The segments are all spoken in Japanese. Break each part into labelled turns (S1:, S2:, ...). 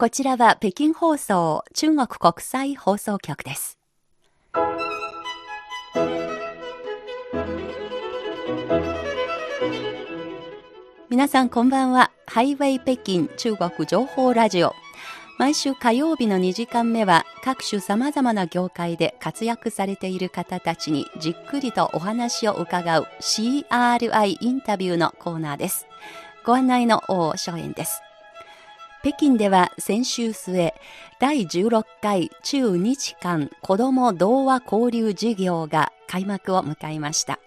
S1: こちらは北京放送中国国際放送局です。皆さんこんばんは。ハイウェイ北京中国情報ラジオ。毎週火曜日の2時間目は各種様々な業界で活躍されている方たちにじっくりとお話を伺う CRI インタビューのコーナーです。ご案内の大正円です。北京では先週末、第16回中日間子ども童話交流事業が開幕を迎えました。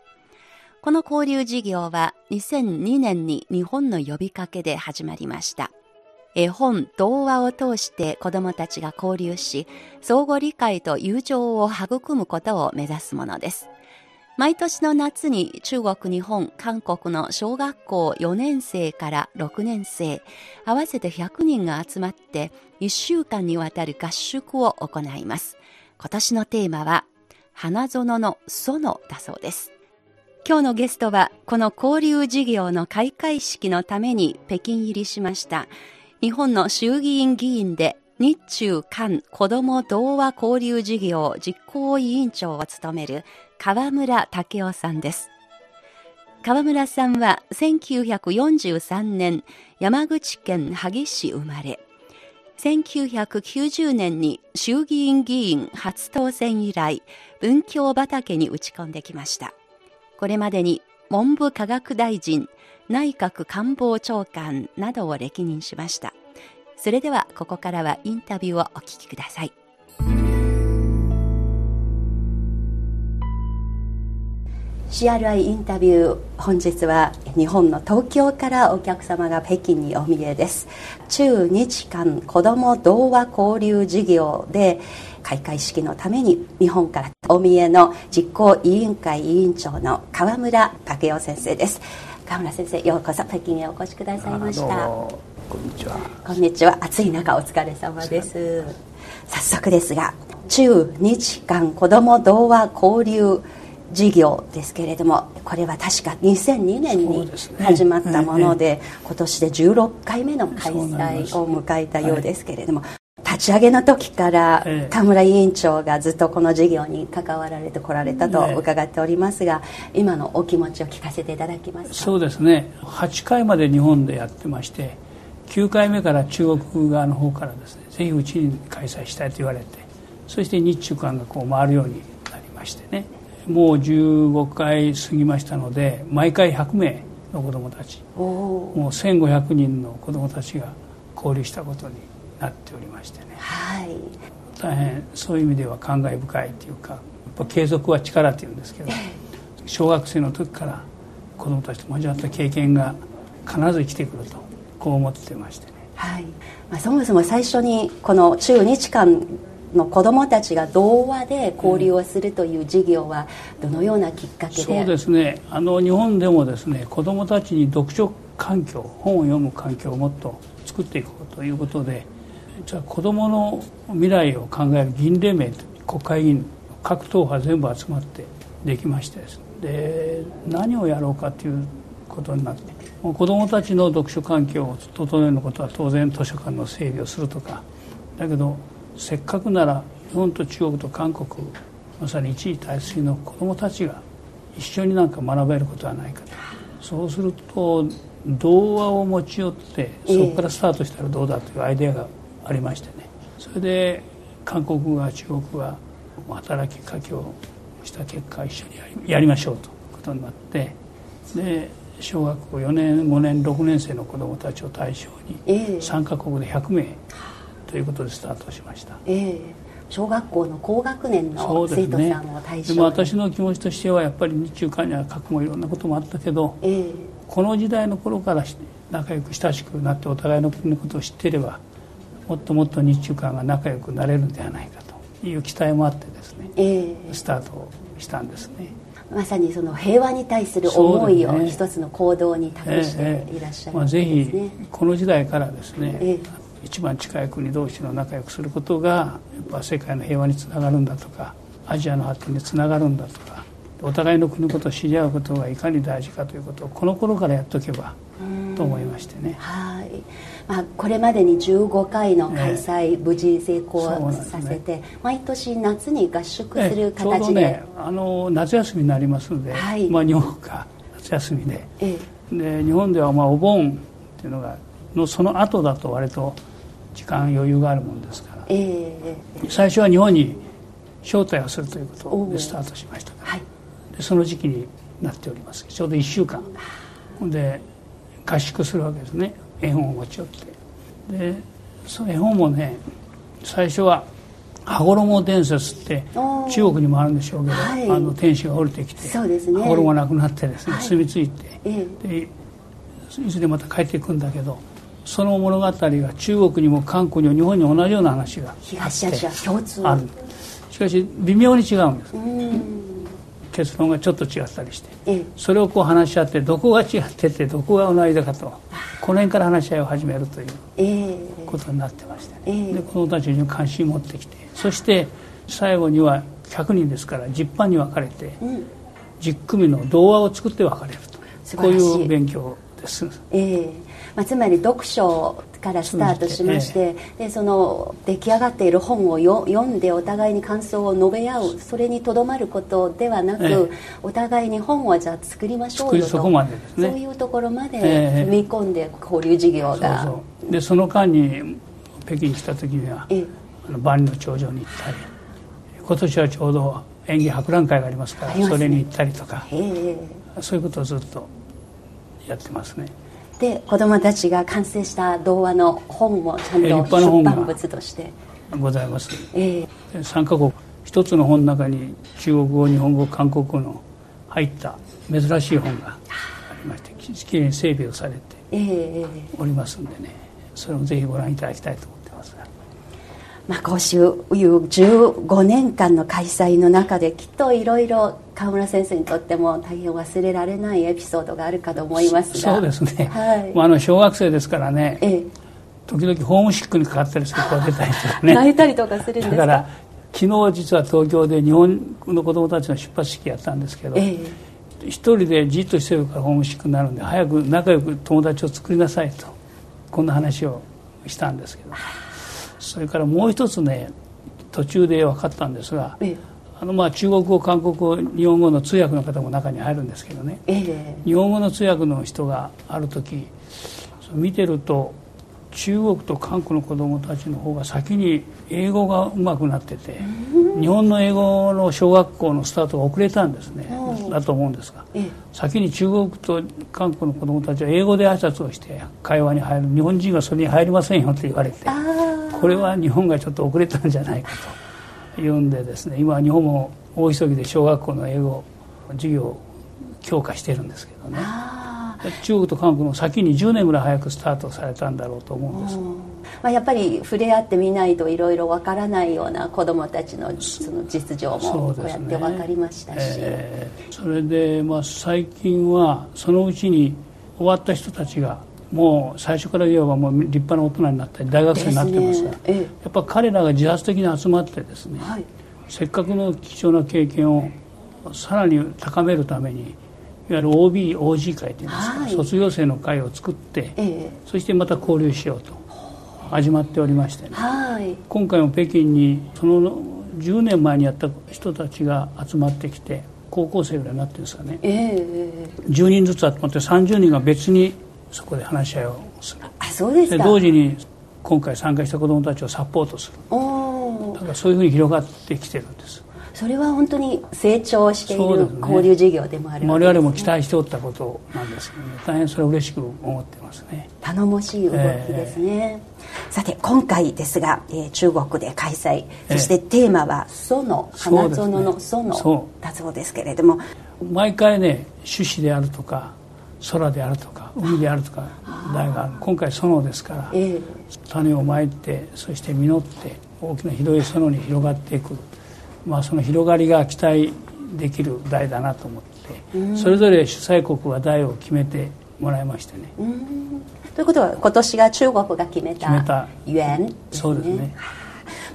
S1: この交流事業は2002年に日本の呼びかけで始まりました。絵本、童話を通して子供たちが交流し、相互理解と友情を育むことを目指すものです。毎年の夏に中国、日本、韓国の小学校4年生から6年生、合わせて100人が集まって1週間にわたる合宿を行います。今年のテーマは、花園の園だそうです。今日のゲストは、この交流事業の開会式のために北京入りしました。日本の衆議院議員で日中韓子ども童話交流事業実行委員長を務める川村武夫さんです。川村さんは1943年山口県萩市生まれ、1990年に衆議院議員初当選以来、文教畑に打ち込んできました。これまでに文部科学大臣、内閣官房長官などを歴任しました。それではここからはインタビューをお聞きください。CRI インタビュー本日は日本の東京からお客様が北京にお見えです。中日韓子ども童話交流事業で開会式のために日本からお見えの実行委員会委員長の川村武雄先生です。川村先生ようこそ北京へお越しくださいました。
S2: こんにちは。
S1: こんにちは。暑い中お疲れ様です。早速ですが中日韓子ども童話交流事業ですけれどもこれは確か2002年に始まったもので、ねええ、今年で16回目の開催を迎えたようですけれども、はい、立ち上げの時から田村委員長がずっとこの事業に関わられてこられたと伺っておりますが、今のお気持ちを聞かせていただきますか？
S2: そうですね。8回まで日本でやってまして9回目から中国側の方からですねぜひうちに開催したいと言われてそして日中間がこう回るようになりましてねもう15回過ぎましたので毎回100名の子どもたち。もう1500人の子どもたちが交流したことになっておりましてね、はい、大変そういう意味では感慨深いというかやっぱ継続は力っていうんですけど小学生の時から子どもたちと交わった経験が必ず生きてくるとこう思ってましてね。
S1: はい。まあ、そもそも最初にこの中日間の子どもたちが童話で交流をするという事業はどのようなきっかけで、
S2: そうですね。あの日本でもですね子どもたちに読書環境本を読む環境をもっと作っていこうということでじゃあ子どもの未来を考える議員連盟国会議員各党派全部集まってできましてで何をやろうかということになって子どもたちの読書環境を整えることは当然図書館の整備をするとかだけどせっかくなら日本と中国と韓国まさに一位大水の子どもたちが一緒になんか学べることはないかと。そうすると童話を持ち寄ってそこからスタートしたらどうだというアイデアがありましてね。それで韓国が中国が働きかけをした結果一緒にやりましょうと。いうことになってで小学校4年5年6年生の子どもたちを対象に3カ国で100名ということでスタートしました、えー、
S1: 小学校の高学年の生徒さんを対象に。
S2: で、ね,、も私の気持ちとしてはやっぱり日中間には核もいろんなこともあったけど、えー、この時代の頃から仲良く親しくなってお互いの国のことを知っていればもっともっと日中間が仲良くなれるんではないかという期待もあってですね、えー、スタートしたんですね。
S1: まさにその平和に対する思いを一つの行動に託していらっしゃる、ね、まあ、ぜひ
S2: この時代からですね、えー一番近い国同士の仲良くすることがやっぱ世界の平和につながるんだとかアジアの発展につながるんだとかお互いの国のことを知り合うことがいかに大事かということをこの頃からやっておけばと思いましてね。
S1: はい。まあ、これまでに15回の開催、無事成功させて、
S2: ね、
S1: 毎年夏に合宿する形で、
S2: ね、あの夏休みになりますので、はい、まあ、日本が夏休みで,、ええ、で日本ではまあお盆っていうのがのその後だと割と時間余裕があるもんですから、ええ、最初は日本に招待をするということでスタートしましたから、はい、でその時期になっております。ちょうど1週間。で合宿するわけですね。絵本を持ち寄って。でその絵本もね最初は羽衣伝説って中国にもあるんでしょうけど、はい、あの天使が降りてきて、
S1: ね、
S2: 羽衣がなくなってですね、はい、住み着いて、ええ、でいずれまた帰っていくんだけどその物語が中国にも韓国にも日本にも同じような話が
S1: 東アジア共通。ある。
S2: しかし微妙に違うんです。結論がちょっと違ったりして、それをこう話し合ってどこが違っててどこが同じだかとこの辺から話し合いを始めるということになってまして、で子供たちに関心を持ってきて。そして最後には100人ですから10班に分かれて、10組の童話を作って分かれると。こういう勉強です。
S1: えーまあ、つまり読書からスタートしまして、でその出来上がっている本をよ読んでお互いに感想を述べ合うそれにとどまることではなく、お互いに本をじゃあ作りましょうよと。そ
S2: ね、
S1: そういうところまで踏み込んで交流事業が、そう
S2: でその間に北京に来た時には、あの万里の長城に行ったり今年はちょうど演技博覧会がありますから、ね、それに行ったりとかそういうことをずっとやってますね。
S1: で子供たちが完成した童話の本もちゃんと出版物として。
S2: ございます、えー、3カ国。一つの本の中に中国語日本語韓国語の入った珍しい本がありましてきれいに整備をされておりますんでね。それをぜひご覧いただきたいと思ってますが。
S1: まあ、こういう15年間の開催の中できっといろいろ川村先生にとっても大変忘れられないエピソードがあるかと思います
S2: が。そうですね、はい、まあ、あの小学生ですからね、ええ、時々ホームシックにかかったりする子が出たりとかね。
S1: 泣いたりとかするんですか？
S2: だから昨日実は東京で日本の子供たちの出発式やったんですけど、ええ、一人でじっとしてるからホームシックになるんで早く仲良く友達を作りなさいとこんな話をしたんですけど。それからもう一つね途中で分かったんですが、ええ、あのまあ中国語韓国語日本語の通訳の方も中に入るんですけどね、え、日本語の通訳の人がある時見てると中国と韓国の子供たちの方が先に英語がうまくなってて日本の英語の小学校のスタートが遅れたんですね。だと思うんですが先に中国と韓国の子供たちは英語で挨拶をして会話に入る。日本人はそれに入りませんよって言われてこれは日本がちょっと遅れたんじゃないかというんでですね今日本も大急ぎで小学校の英語授業を強化してるんですけどね。中国と韓国の先に10年ぐらい早くスタートされたんだろうと思うんです、
S1: まあ、やっぱり触れ合ってみないといろいろわからないような子どもたちのその実情もこうやって分かりましたし。そ,、え
S2: ー、それで、まあ、最近はそのうちに終わった人たちがもう最初から言えばもう立派な大人になったり大学生になってますが、ね。ええ、やっぱ彼らが自発的に集まってですね、はい、せっかくの貴重な経験をさらに高めるためにいわゆる OBOG 会といいますか、はい、卒業生の会を作って、ええ、そしてまた交流しようと始まっておりまして、ね、はい、今回も北京にその10年前にやった人たちが集まってきて高校生ぐらいになってるんですかね、えー、10人ずつ集まって30人が別にそこで話し合いをする。
S1: あそうです
S2: か。同時に今回参加した子どもたちをサポートする。だからそういうふうに広がってきてるんです。
S1: それは本当に成長している交流事業でもあるわ
S2: けです、ね、我々も期待しておったことなんですけど、ね、大変それは嬉しく思ってますね。
S1: 頼もしい動きですね、えー、さて今回ですが、えー、中国で開催。そしてテーマは「園」花園の園だそうですけれども、
S2: 毎回ね種子であるとか空であるとか海であるとか題がある。今回園ですから、えー、種をまいてそして実って大きな広い園に広がっていく。まあ、その広がりが期待できる題だなと思ってそれぞれ主催国は題を決めてもらいましてね。
S1: ということは今年が中国が決めた
S2: 決めた。そうですね。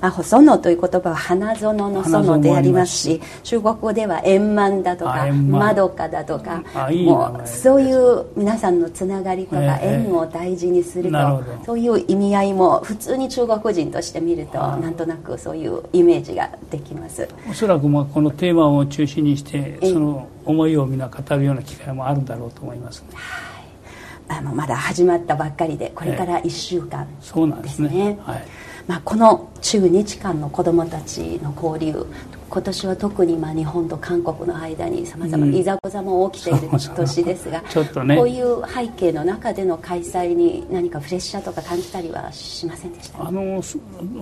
S1: まあ、細野という言葉は花園の園でありますし中国語では円満だとかまどかだとかもうそういう皆さんのつながりとか縁を大事にすると、そういう意味合いも普通に中国人として見るとなんとなくそういうイメージができます。
S2: おそらくまあこのテーマを中心にしてその思いを皆語るような機会もあるんだろうと思います、ね、
S1: はい。あのまだ始まったばっかりでこれから1週間ですね,、
S2: そうなんですね、はい
S1: まあ、この中日間の子どもたちの交流今年は特にまあ日本と韓国の間にさまざまないざこざも起きている年ですが、
S2: ちょっとね、
S1: こういう背景の中での開催に何かプレッシャーとか感じたりはしませんでした？
S2: あの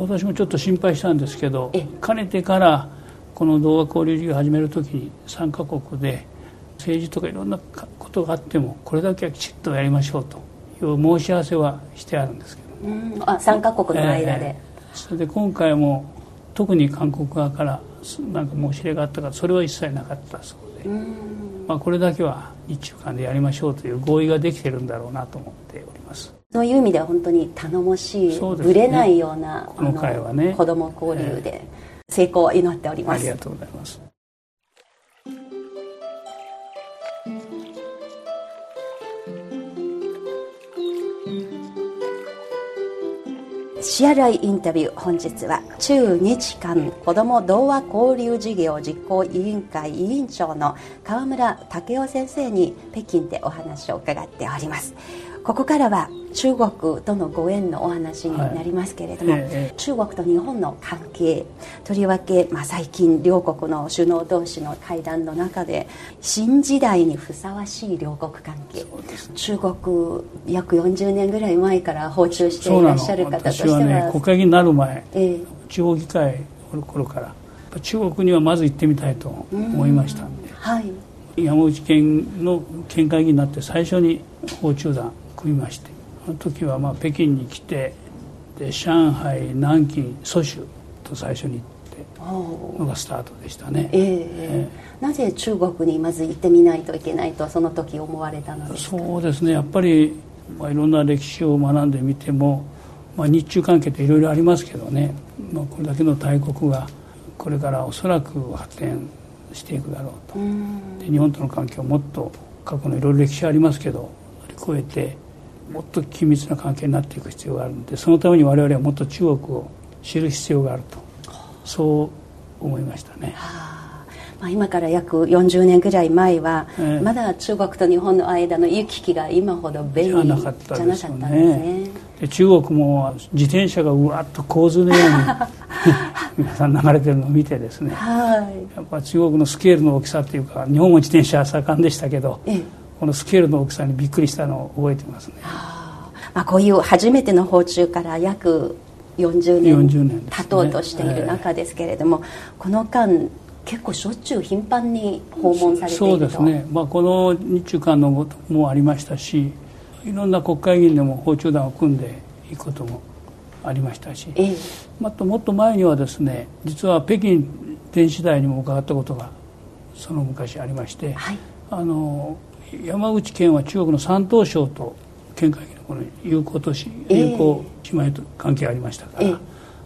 S2: 私もちょっと心配したんですけどかねてからこの動画交流事業を始める時に3カ国で政治とかいろんなことがあってもこれだけはきちっとやりましょうという申し合わせはしてあるんですけど
S1: あ3カ国の間で、え
S2: ー、それで今回も特に韓国側からなんか申し入れがあったからそれは一切なかったそうで、まあ、これだけは日中間でやりましょうという合意ができてるんだろうなと思っております。
S1: そういう意味では本当に頼もしい、ね、ぶれないような
S2: この会はね。
S1: 子ども交流で成功を祈っております、
S2: ありがとうございます
S1: シアライインタビュー本日は中日間子ども童話交流事業実行委員会委員長の河村武雄先生に北京でお話を伺っております。ここからは中国とのご縁のお話になりますけれども、はい。ええ、中国と日本の関係とりわけ、まあ、最近両国の首脳同士の会談の中で新時代にふさわしい両国関係、ね、中国約40年ぐらい前から訪中していらっしゃる方としては
S2: ね、国会議員になる前、え地方議会の頃から中国にはまず行ってみたいと思いましたんで、はい、山口県の県会議員になって最初に訪中団組みまして。その時はまあ北京に来てで上海南京蘇州と最初に行ってのがスタートでしたね、
S1: えー、えー、なぜ中国にまず行ってみないといけないとその時思われたのです
S2: か？そうですね。やっぱり、まあ、いろんな歴史を学んでみても、まあ、日中関係っていろいろありますけどね、まあ、これだけの大国がこれからおそらく発展していくだろうと。で日本との関係をもっと過去のいろいろ歴史ありますけど乗り越えてもっと緊密な関係になっていく必要があるのでそのために我々はもっと中国を知る必要があるとそう思いましたね。
S1: まあ、今から約40年ぐらい前は、えまだ中国と日本の間の行き来が今ほど便利じゃなかったんですね。
S2: で中国も自転車がうわっと洪水のように 皆さん流れてるのを見てですね、はい、やっぱ中国のスケールの大きさっていうか日本も自転車盛んでしたけど、ええこのスケールの大きさにびっくりしたのを覚えてますね、
S1: まあ、こういう初めての訪中から約40年 ,40 年、経とうとしている中ですけれども、この間結構しょっちゅう頻繁に訪問されている
S2: そうですね、まあ、この日中間のこともありましたしいろんな国会議員でも訪中団を組んでいくこともありましたし、ええ、もっともっと前にはですね実は北京電子台にも伺ったことがその昔ありまして、はい、あの山口県は中国の山東省と県会議のこの友好都市、友好姉妹と関係ありましたから、えー、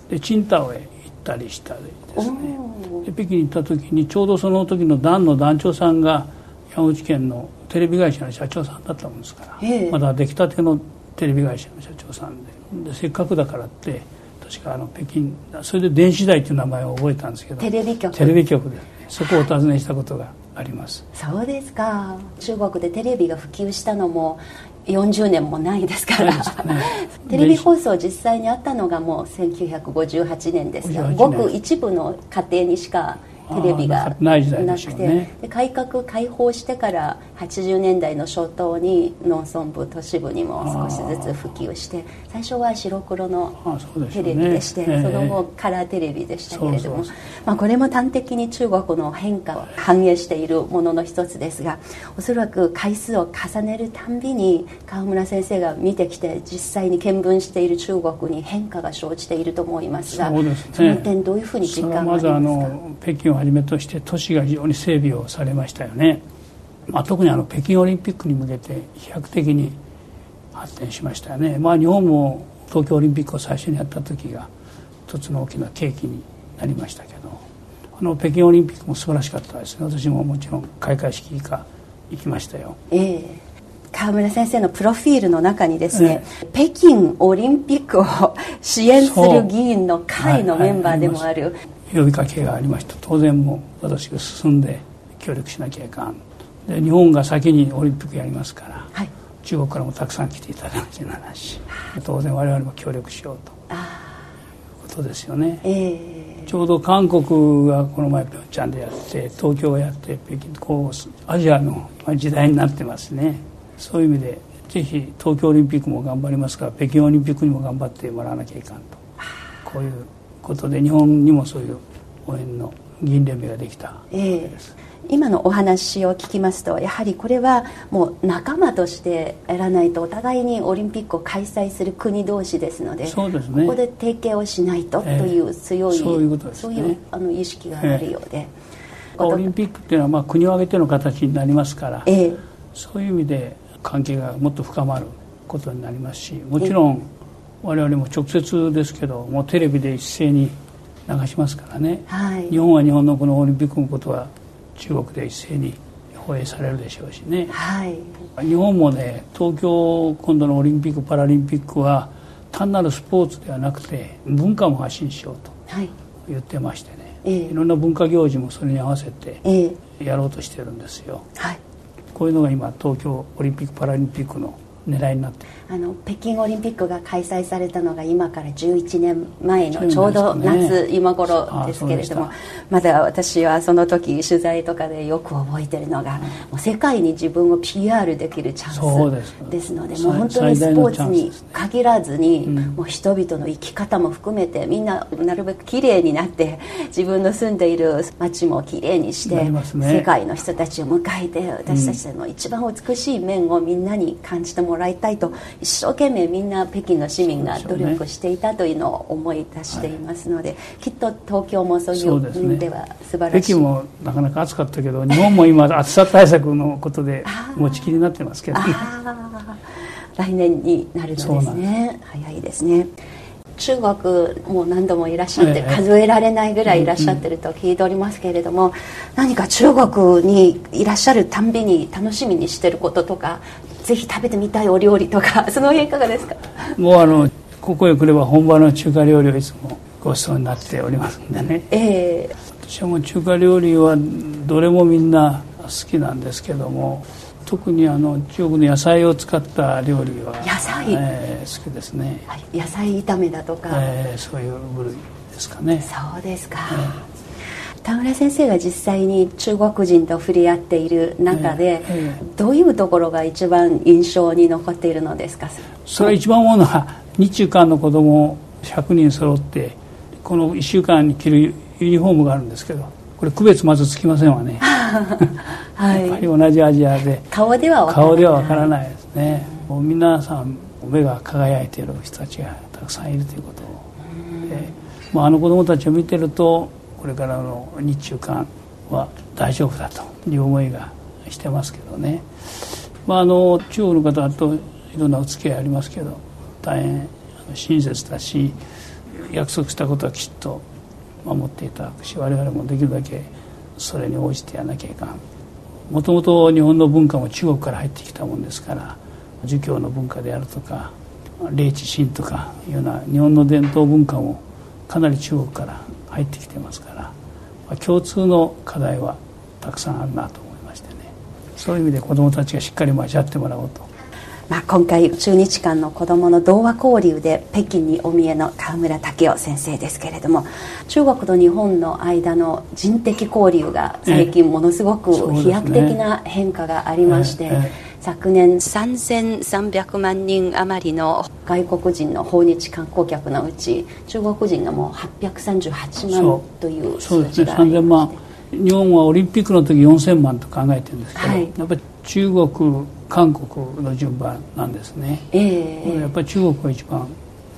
S2: で青島へ行ったりしたりですね。で北京に行った時にちょうどその時の団の団長さんが山口県のテレビ会社の社長さんだったもんですから、えー、まだ出来たてのテレビ会社の社長さんで。でせっかくだからって確かあの北京それで電子台っていう名前を覚えたんですけど
S1: テレビ局。
S2: テレビ局で、ね、そこをお尋ねしたことがあります。
S1: そうですか。中国でテレビが普及したのも40年もないですから、ね、テレビ放送実際にあったのがもう1958年ですがごく一部の家庭にしかテレビがなくて、ね、改革開放してから80年代の初頭に農村部都市部にも少しずつ普及して最初は白黒のテレビでしてそ、ね,、の後カラーテレビでしたけれどもまあ、これも端的に中国の変化を反映しているものの一つですがおそらく回数を重ねるたんびに川村先生が見てきて実際に見聞している中国に変化が生じていると思いますがそ、ね,、の点どういうふうに実感がありますか？まずあの
S2: 北京をはじめとして都市が非常に整備をされましたよね。まあ、特にあの北京オリンピックに向けて飛躍的に発展しましたよね、まあ、日本も東京オリンピックを最初にやった時が一つの大きな契機になりましたけどあの北京オリンピックも素晴らしかったですね。私ももちろん開会式以下行きましたよ。
S1: ええ。川村先生のプロフィールの中にですね、ええ、北京オリンピックを支援する議員の会のメンバーでもある、はいはい、
S2: 呼びかけがありました。当然も私が進んで協力しなきゃいかんで日本が先にオリンピックやりますから、はい、中国からもたくさん来ていただかなきゃならない。し当然我々も協力しようということですよね、えー、ちょうど韓国がこの前ピョンチャンでやって東京がやって北京こうアジアの時代になってますね。そういう意味でぜひ東京オリンピックも頑張りますから北京オリンピックにも頑張ってもらわなきゃいかんと。こういうことで日本にもそういう応援の議員連盟ができたわけです、
S1: えー今のお話を聞きますとやはりこれはもう仲間としてやらないとお互いにオリンピックを開催する国同士ですので
S2: そうです、ね、
S1: ここで提携をしないとという強い、えー、そういうことです、ね、そういうあの意識があるようで、え
S2: ー、オリンピックっていうのはまあ国を挙げての形になりますから、えー、そういう意味で関係がもっと深まることになりますしもちろん我々も直接ですけどもうテレビで一斉に流しますからね、はい、日本は日本のこのオリンピックのことは中国で一斉に放映されるでしょうしね、はい、日本もね東京今度のオリンピック・パラリンピックは単なるスポーツではなくて文化も発信しようと言ってましてね、はい、いろんな文化行事もそれに合わせてやろうとしてるんですよ、はい、こういうのが今東京オリンピック・パラリンピックの狙いになって。
S1: あの北京オリンピックが開催されたのが今から11年前のちょうど夏、ね、今頃ですけれどもまだ私はその時取材とかでよく覚えてるのが、うん、もう世界に自分を PR できるチャンスです。のでもう本当にスポーツに限らずに、ねもう人々の生き方も含めてみんななるべくきれいになって自分の住んでいる街もきれいにして、ね、世界の人たちを迎えて私たちの一番美しい面をみんなに感じてもらいたいと一生懸命みんな北京の市民が努力していたというのを思い出していますので、ねはい、きっと東京もそういう面では素晴らしい、
S2: ね、北京もなかなか暑かったけど日本も今 暑さ対策のことで持ちきりになってますけどね。
S1: 来年になるのですね。早いですね。中国も何度もいらっしゃって、数えられないぐらいいらっしゃってると聞いておりますけれども、何か中国にいらっしゃるたんびに楽しみにしてることとかぜひ食べてみたいお料理とか その辺いかがですか？
S2: もうあのここへ来れば本場の中華料理をいつもごちそうになっておりますんでね、えー、私はもう中華料理はどれもみんな好きなんですけども特にあの中国の野菜を使った料理は
S1: 野菜、
S2: えー、好きですね、
S1: はい、野菜炒めだとか、
S2: えー、そういう部類ですかね。
S1: そうですか、えー、田村先生が実際に中国人と触れ合っている中で、えー、どういうところが一番印象に残っているのですか？
S2: それは一番思うのは日中間の子供100人揃ってこの1週間に着るユニフォームがあるんですけどこれ区別まずつきませんわね。はい、やっぱり同じアジアで
S1: 顔では
S2: 顔ではわからないですね、もう皆さん目が輝いている人たちがたくさんいるということで、まあ、あの子供たちを見てるとこれからの日中間は大丈夫だという思いがしてますけどね、まあ、あの中国の方といろんなお付き合いありますけど大変親切だし約束したことはきちっと守っていただくし我々もできるだけそれに応じてやらなきゃいかん。もともと日本の文化も中国から入ってきたもんですから儒教の文化であるとか霊知心とかいうような日本の伝統文化もかなり中国から入ってきてますから共通の課題はたくさんあるなと思いましてね。そういう意味で子どもたちがしっかり交わってもらおうと。
S1: まあ、今回中日間の子どもの童話交流で北京にお見えの川村武雄先生ですけれども中国と日本の間の人的交流が最近ものすごく飛躍的な変化がありまして、昨年3300万人余りの外国人の訪日観光客のうち中国人がもう838万という数字がありまして。
S2: 日本はオリンピックの時4000万と考えてるんですけど、はい、やっぱり中国韓国の順番なんですね、えー、やっぱり中国が一番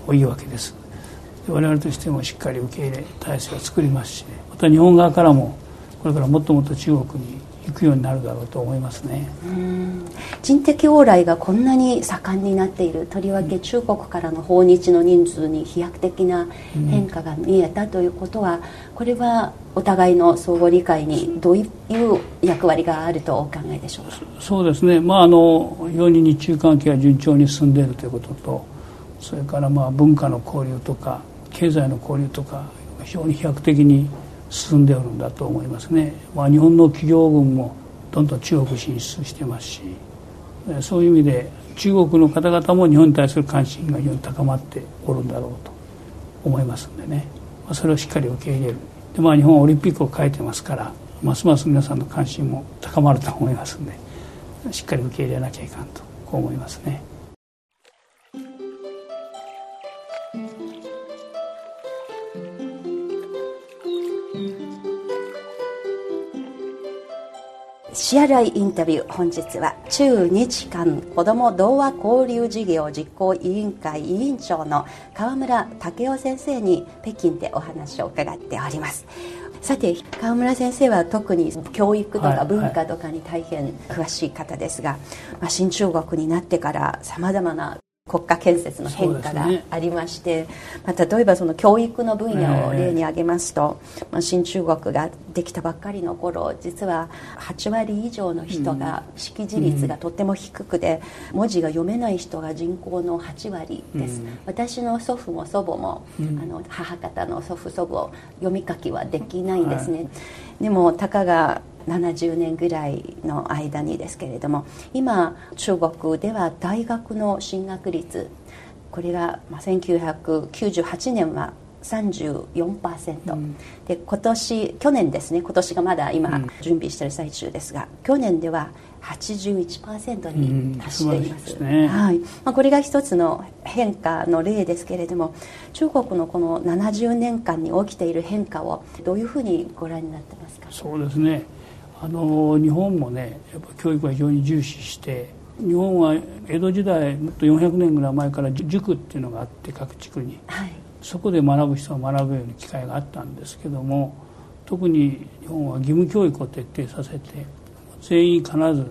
S2: 多いわけです。我々としてもしっかり受け入れ体制を作りますし、ね、また日本側からもこれからもっともっと中国にいくようになるだろうと思いますね。
S1: 人的往来がこんなに盛んになっているとりわけ中国からの訪日の人数に飛躍的な変化が見えたということはこれはお互いの相互理解にどういう役割があるとお考えでしょうか？
S2: そうですね、まあ、あの非常に日中関係が順調に進んでいるということとそれからまあ文化の交流とか経済の交流とか非常に飛躍的に進んでおるんだと思いますね、まあ、日本の企業群もどんどん中国進出してますしそういう意味で中国の方々も日本に対する関心が非常に高まっておるんだろうと思いますんでね、まあ、それをしっかり受け入れる。で、まあ、日本はオリンピックを書いてますからますます皆さんの関心も高まると思いますんでしっかり受け入れなきゃいかんとこう思いますね。
S1: シアラインタビュー本日は中日間子ども童話交流事業実行委員会委員長の河村武雄先生に北京でお話を伺っております。さて川村先生は特に教育とか文化とかに大変詳しい方ですが、まあ、新中国になってからさまざまな国家建設の変化がありまして、ね、まあ、例えばその教育の分野を例に挙げますと、えー、まあ、新中国ができたばっかりの頃実は8割以上の人が識字率がとっても低くて、うん、文字が読めない人が人口の8割です、うん、私の祖父も祖母も、うん、あの母方の祖父祖母読み書きはできないんですね、はい、でもたかが70年ぐらいの間にですけれども今中国では大学の進学率これが1998年は34%、うん、で今年去年ですね今年がまだ今準備している最中ですが、去年では81%に達しています,、うん、ね、はい。まあ、これが一つの変化の例ですけれども中国のこの70年間に起きている変化をどういうふうにご覧になってますか？
S2: そうですね。あの日本もねやっぱ教育は非常に重視して日本は江戸時代もっと400年ぐらい前から塾っていうのがあって各地区に、はい、そこで学ぶ人は学ぶように機会があったんですけども特に日本は義務教育を徹底させて全員必ず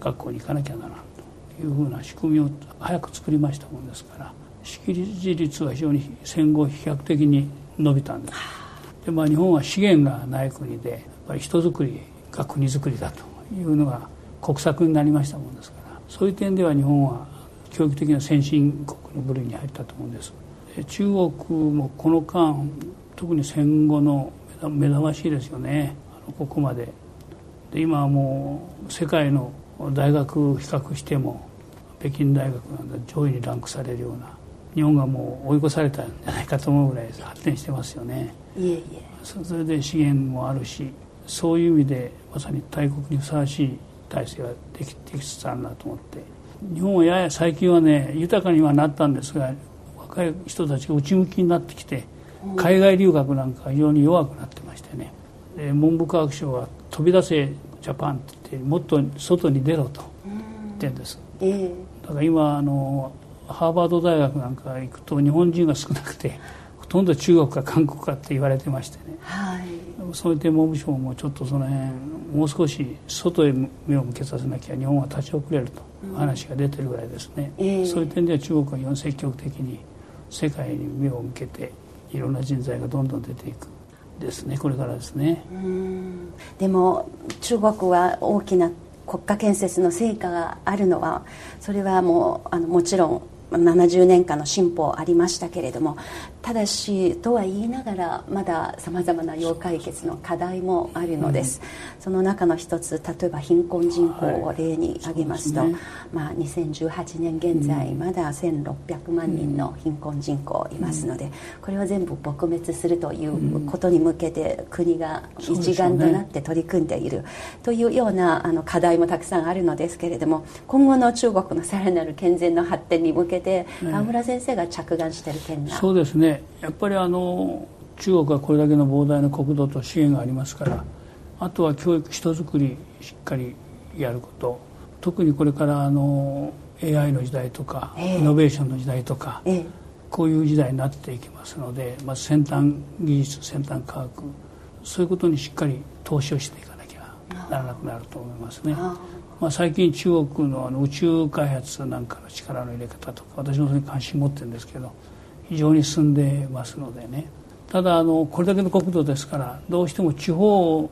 S2: 学校に行かなきゃならんというふうな仕組みを早く作りましたもんですから識字率は非常に戦後飛躍的に伸びたんです。で、まあ、日本は資源がない国でやっぱり人づくりが国づくりだというのが国策になりましたもんですからそういう点では日本は教育的な先進国の部類に入ったと思うんです。中国もこの間特に戦後の目覚ましいですよね。ここまで今はもう世界の大学比較しても北京大学なんか上位にランクされるような日本がもう追い越されたんじゃないかと思うぐらい発展してますよね。
S1: いえいえ。
S2: それで資源もあるしそういう意味でまさに大国にふさわしい体制ができてきつつあるなと思って。日本はやや最近はね豊かにはなったんですが若い人たちが内向きになってきて海外留学なんか非常に弱くなってましてね。で文部科学省は「飛び出せジャパン」って言ってもっと外に出ろと言ってんです、だから今あのハーバード大学なんか行くと日本人が少なくてほとんど中国か韓国かって言われてましてね、はい、そういう点文部省もちょっとその辺もう少し外へ目を向けさせなきゃ日本は立ち遅れると話が出てるぐらいですね、うんえ。ー、そういう点では中国は積極的に世界に目を向けていろんな人材がどんどん出ていくですねこれからですね。
S1: でも中国は大きな国家建設の成果があるのはそれはもうあのもちろん70年間の進歩ありましたけれどもただしとは言いながらまださまざまな要解決の課題もあるのです、うん、その中の一つ例えば貧困人口を例に挙げますと、はいすね、まあ、2018年現在まだ1600万人の貧困人口いますので、これを全部撲滅するということに向けて国が一丸となって取り組んでいるというようなあの課題もたくさんあるのですけれども今後の中国のさらなる健全の発展に向けて川村先生が着眼している点が、
S2: そうですねやっぱりあの中国はこれだけの膨大な国土と資源がありますからあとは教育人づくりしっかりやること。特にこれからあの AI の時代とか、えー、イノベーションの時代とか、えー、こういう時代になっていきますので、まず先端技術先端科学そういうことにしっかり投資をしていかなきゃならなくなると思いますね。まあ、最近中国のあの宇宙開発なんかの力の入れ方とか私もそれに関心持ってるんですけど非常に進んでますのでね。ただあのこれだけの国土ですからどうしても地方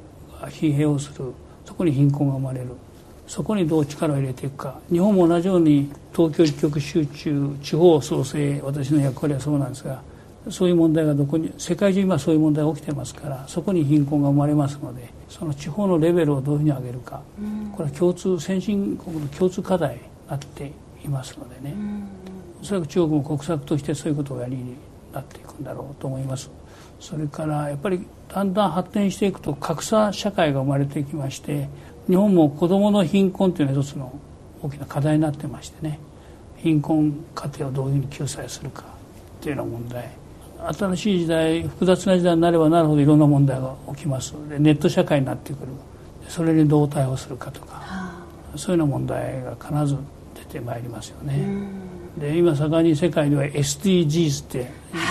S2: が疲弊をする。そこに貧困が生まれる。そこにどう力を入れていくか。日本も同じように東京一極集中地方創生私の役割はそうなんですがそういう問題がどこに世界中今そういう問題が起きてますからそこに貧困が生まれますのでその地方のレベルをどういうふうに上げるか、これは共通先進国の共通課題になっていますのでね、おそらく中国も国策としてそういうことをやりになっていくんだろうと思います。それからやっぱりだんだん発展していくと格差社会が生まれてきまして日本も子どもの貧困というのは一つの大きな課題になってましてね。貧困家庭をどういうふうに救済するかというような問題。新しい時代複雑な時代になればなるほどいろんな問題が起きます。でネット社会になってくる。それにどう対応するかとか、はあ、そういうような問題が必ず出てまいりますよね。で今盛んに世界では SDGs って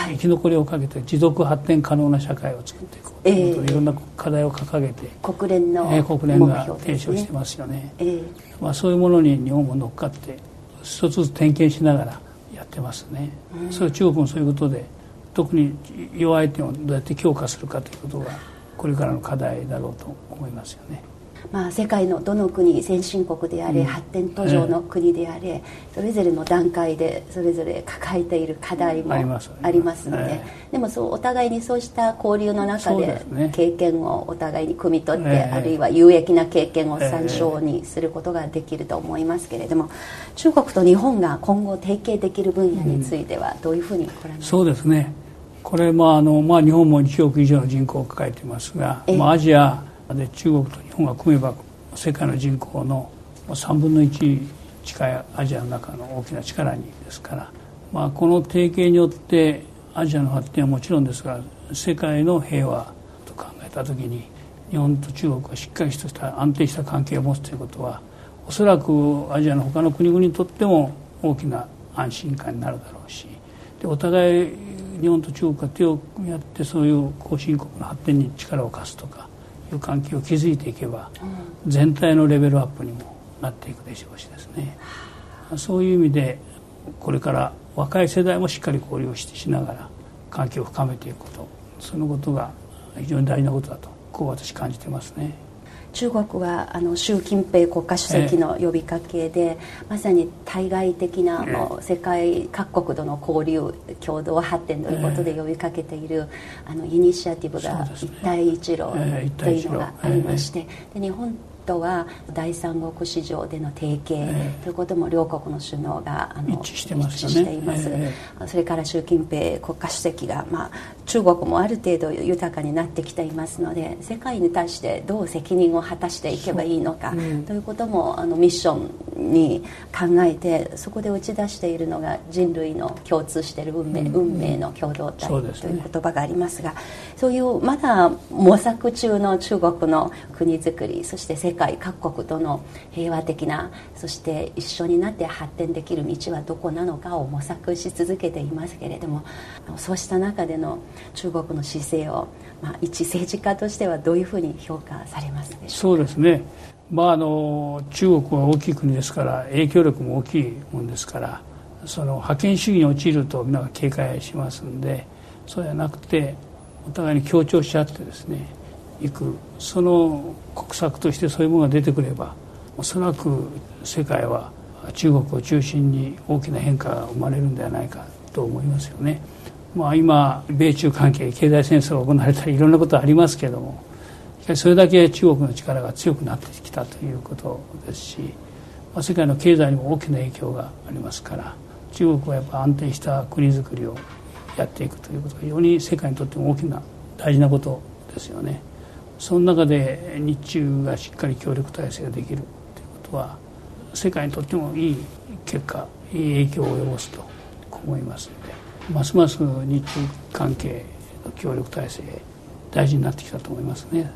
S2: 生き残りをかけて持続発展可能な社会を作っていくといういろんな課題を掲げて
S1: 国連の、
S2: えー、国連が提唱してますよね、えー、まあ、そういうものに日本も乗っかって一つずつ点検しながらやってますね、うん、それ中国もそういうことで特に弱い点をどうやって強化するかということがこれからの課題だろうと思いますよね。
S1: まあ、世界のどの国先進国であれ、うん、発展途上の国であれ、えそれぞれの段階でそれぞれ抱えている課題もありますので、え、でもそうお互いにそうした交流の中で経験をお互いに汲み取って、あるいは有益な経験を参照にすることができると思いますけれども中国と日本が今後提携できる分野についてはどういうふうにご覧になりますか、
S2: そうですね。これもあの、まあ、日本も1億以上の人口を抱えていますが、まあ、アジアで中国と日本が組めば世界の人口の3分の1近いアジアの中の大きな力にですから、まあ、この提携によってアジアの発展はもちろんですが世界の平和と考えた時に日本と中国がしっかりとした安定した関係を持つということはおそらくアジアの他の国々にとっても大きな安心感になるだろうしでお互い日本と中国が手を組み合ってそういう後進国の発展に力を貸すとかいう関係を築いていけば、全体のレベルアップにもなっていくでしょうしですねそういう意味でこれから若い世代もしっかり交流してしながら関係を深めていくことそのことが非常に大事なことだとこう私感じてますね。
S1: 中国はあの習近平国家主席の呼びかけで、まさに対外的なもう世界各国との交流共同発展ということで呼びかけている、あのイニシアティブが一帯一路というのがありまして、で日本とは第三国市場での提携ということも両国の首脳があの
S2: 一致してます、ね,、
S1: います、それから習近平国家主席が、まあ、中国もある程度豊かになってきていますので世界に対してどう責任を果たしていけばいいのか、う。ん、ということもあのミッションに考えてそこで打ち出しているのが人類の共通している運命うん、運命の共同体という言葉がありますがそういうまだ模索中の中国の国づくりそして世界界各国との平和的なそして一緒になって発展できる道はどこなのかを模索し続けていますけれどもそうした中での中国の姿勢を、まあ、一政治家としてはどういうふうに評価されますでしょうか？
S2: そうですね。まあ、あの中国は大きい国ですから影響力も大きいもんですからその覇権主義に陥るとみんなが警戒しますんでそうじゃなくてお互いに協調し合ってですねいく。その国策としてそういうものが出てくればおそらく世界は中国を中心に大きな変化が生まれるんではないかと思いますよね。まあ、今米中関係経済戦争が行われたりいろんなことありますけれどもそれだけ中国の力が強くなってきたということですし、まあ、世界の経済にも大きな影響がありますから中国はやっぱ安定した国づくりをやっていくということが非常に世界にとっても大きな大事なことですよね。その中で日中がしっかり協力体制ができるということは世界にとってもいい結果いい影響を及ぼすと思いますますます日中関係の協力体制大事になってきたと思いますね、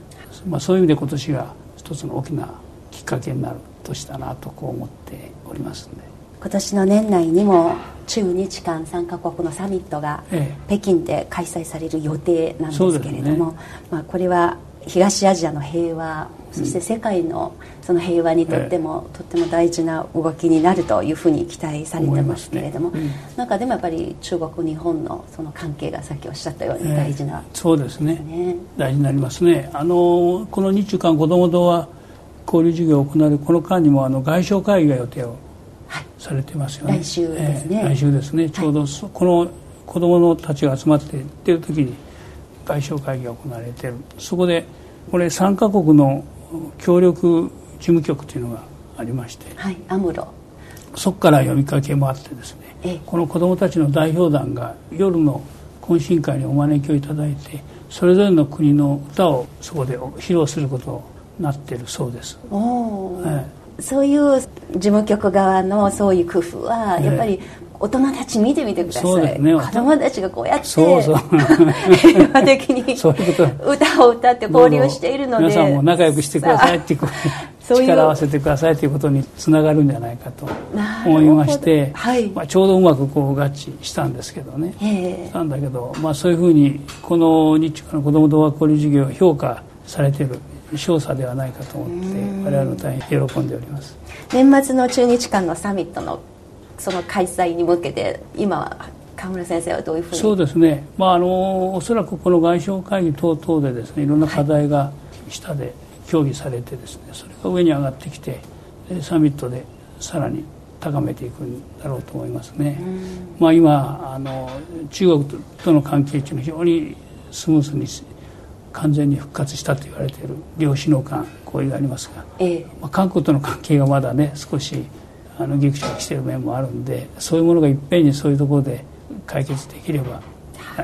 S2: まあ、そういう意味で今年が一つの大きなきっかけになる年だなとこう思っておりますので。
S1: 今年の年内にも中日韓3カ国のサミットが北京で開催される予定なんですけれども、ね、まあ、これは東アジアの平和そして世界のその平和にとっても、とっても大事な動きになるというふうに期待されてますけれども、ね。うん、なんかでもやっぱり中国日本のその関係がさっきおっしゃったように大事な、
S2: えー、そうですね、ね、大事になりますね。あのこの日中間子ども堂は交流授業を行うこの間にもあの外相会議が予定をされてますよね、
S1: はい、来週ですね、
S2: えー、来週ですね。ちょうど、はい、この子どもたちが集まっていってる時に外相会議が行われている。そこでこれ3カ国の協力事務局というのがありまして、
S1: はい、アムロ。
S2: そこから呼びかけもあってですね、ええ、この子どもたちの代表団が夜の懇親会にお招きをいただいてそれぞれの国の歌をそこで披露することになっているそうです。
S1: おええ、そういう事務局側のそういう工夫はやっぱり大人たち見てみてください。ね、子供たちがこうやってそうそう。平和的に 歌を歌って交流しているので。
S2: 皆さんも仲良くしてくださいって力を合わせてくださいということにつながるんじゃないかと思いまして、はい。まあ、ちょうどうまくこう合致したんですけどね。なんだけど、まあ、そういうふうにこの日中の子ども童話交流事業を評価されている少佐ではないかと思って我々も大変喜んでおります。
S1: 年末の中日間のサミットのその開催に向けて今川村先生はどういうふうに？
S2: そうですね、まあ、あのおそらくこの外相会議等々でですねいろんな課題が下で協議されてですねそれが上に上がってきてサミットでさらに高めていくんだろうと思いますね、まあ、今あの中国との関係というのは非常にスムースに完全に復活したと言われている両首脳間合意がありますが、ええ、まあ、韓国との関係がまだね少しあのギクシャクしている面もあるんでそういうものがいっぺんにそういうところで解決できれば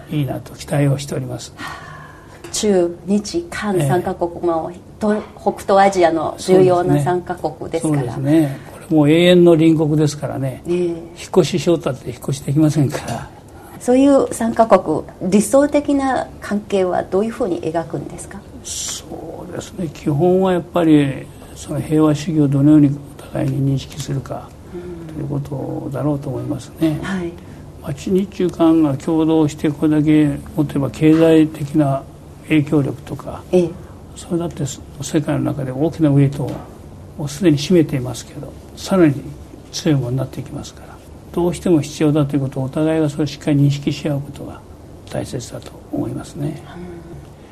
S2: いいなと期待をしております。
S1: 中日韓3カ国も、えー、北東アジアの重要な3カ国ですから。
S2: そうですね。これもう永遠の隣国ですからね、えー、引っ越ししようったって引っ越しできませんから
S1: そういう3カ国理想的な関係はどういうふうに描くんですか？
S2: そうですね。基本はやっぱりその平和主義をどのように互いに認識するかということだろうと思いますね。はい、まあ、日中韓が共同してこれだけもっと言えば経済的な影響力とか、ええ、それだって世界の中で大きなウェイトをすでに占めていますけどさらに強いものになっていきますからどうしても必要だということをお互いがそれをしっかり認識し合うことが大切だと思いますね。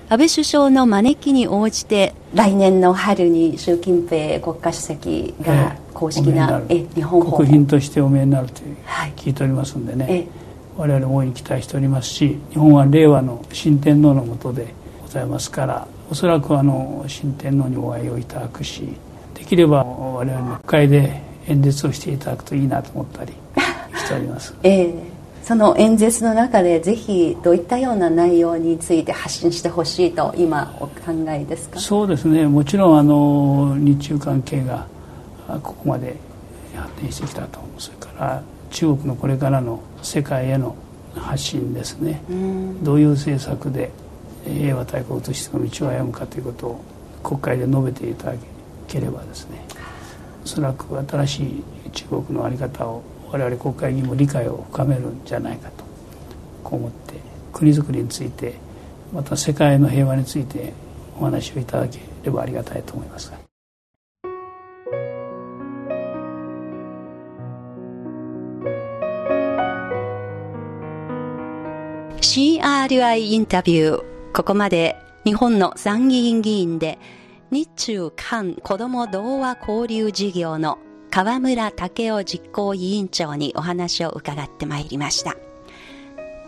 S1: 安倍首相の招きに応じて来年の春に習近平国家主席が公式な、
S2: え日本国賓としてお見えになるという、聞いておりますんでね、我々も大いに期待しておりますし日本は令和の新天皇の下でございますからおそらくあの新天皇にお会いをいただくしできれば我々の国会で演説をしていただくといいなと思ったりしております。
S1: ええ。その演説の中でぜひどういったような内容について発信してほしいと今お考えですか？
S2: そうですね。もちろんあの日中関係がここまで発展してきたと。それから中国のこれからの世界への発信ですね。どういう政策で平和大国としての道を歩むかということを国会で述べていただければですね。おそらく新しい中国の在り方を我々国会議員も理解を深めるんじゃないかとこう思って国づくりについてまた世界の平和についてお話をいただければありがたいと思いますが。
S1: CRI インタビューここまで日本の参議院議員で日中韓子ども童話交流事業の河村武雄実行委員長にお話を伺ってまいりました。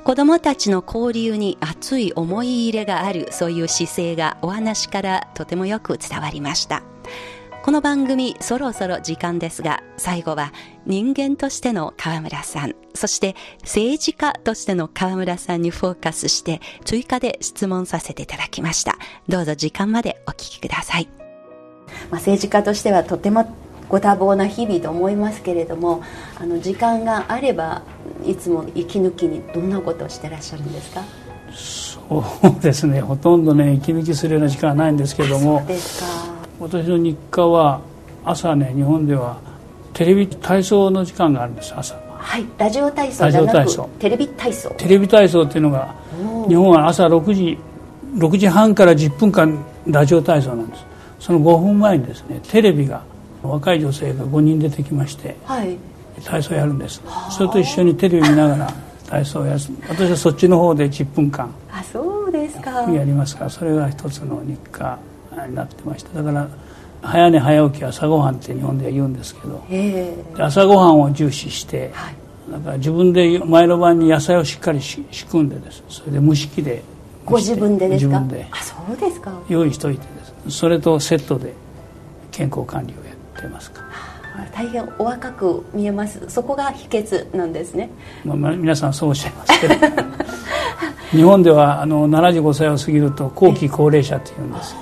S1: 子供たちの交流に熱い思い入れがあるそういう姿勢がお話からとてもよく伝わりました。この番組そろそろ時間ですが最後は人間としての河村さんそして政治家としての河村さんにフォーカスして追加で質問させていただきましたどうぞ時間までお聞きください、まあ、政治家としてはとてもご多忙な日々と思いますけれどもあの時間があればいつも息抜きにどんなことをしてらっしゃるんですか？
S2: そうですね。ほとんどね息抜きするような時間はないんですけども私の日課は朝ね日本ではテレビ体操の時間があるんです朝。
S1: はいラジオ体操じゃなくテレビ体操。
S2: テレビ体操っていうのが日本は朝6時6時半から10分間ラジオ体操なんです。その5分前にですねテレビが若い女性が5人出てきまして、はい、体操やるんです。それと一緒にテレビ見ながら体操をやる。私はそっちの方で10分間
S1: あそうですか。
S2: やりますからそれが一つの日課になってましただから早寝早起き朝ごはんって日本では言うんですけど、朝ごはんを重視して、はい、だから自分で前の晩に野菜をしっかり仕組んでです。それで蒸し器で
S1: ご自分でですか？
S2: 自分で
S1: あそうですか。
S2: 用意しといてです。それとセットで健康管理をやってますか？
S1: 大変お若く見えます。そこが秘訣なんですね、
S2: まあ、まあ、皆さんそうおっしゃいますけど。日本ではあの75歳を過ぎると後期高齢者っていうんです。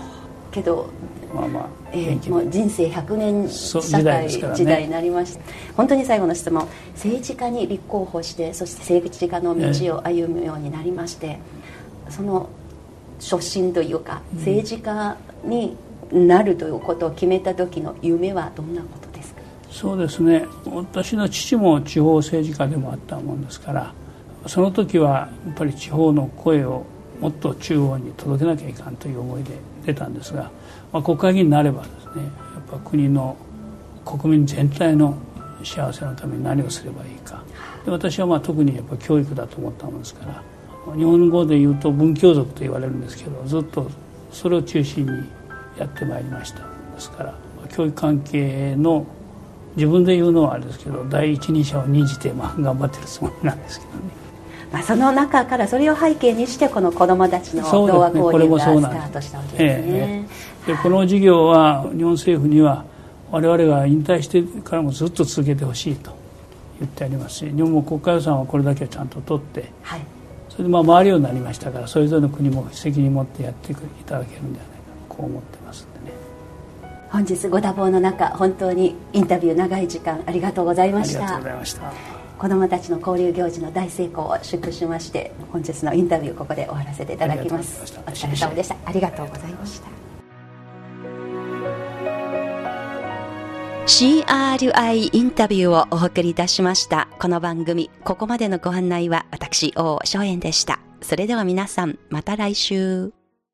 S1: けどまあまあ、えー、もう人生100年社会時代になりました、ね、本当に最後の質問。政治家に立候補してそして政治家の道を歩むようになりまして、えー、その初心というか政治家になるということを決めた時の夢はどんなことですか？
S2: そうですね。私の父も地方政治家でもあったもんですからその時はやっぱり地方の声をもっと中央に届けなきゃいかんという思いで出たんですが、まあ、国会議員になればですねやっぱ国の国民全体の幸せのために何をすればいいか。で私はまあ特にやっぱ教育だと思ったものですから日本語で言うと文教族と言われるんですけどずっとそれを中心にやってまいりました。ですから教育関係の自分で言うのはあれですけど第一人者を任じてまあ頑張ってるつもりなんですけどね。
S1: まあ、その中からそれを背景にしてこの子どもたちの動画交流がスタートしたわけですね。
S2: でこの事業は日本政府には我々が引退してからもずっと続けてほしいと言ってありますし日本も国家予算はこれだけはちゃんと取って、はい、それでまあ回るようになりましたからそれぞれの国も責任を持ってやっていただけるんじゃないかこう思って
S1: 本日ご多忙の中本当にインタビュー長い時間ありがとうございました。
S2: ありがとうございました。
S1: 子どもたちの交流行事の大成功を祝しまして本日のインタビューここで終わらせていただきます。お疲れ様でした。ありがとうございました。CRI インタビューをお送りいたしました。この番組ここまでのご案内は私王松園でした。それでは皆さんまた来週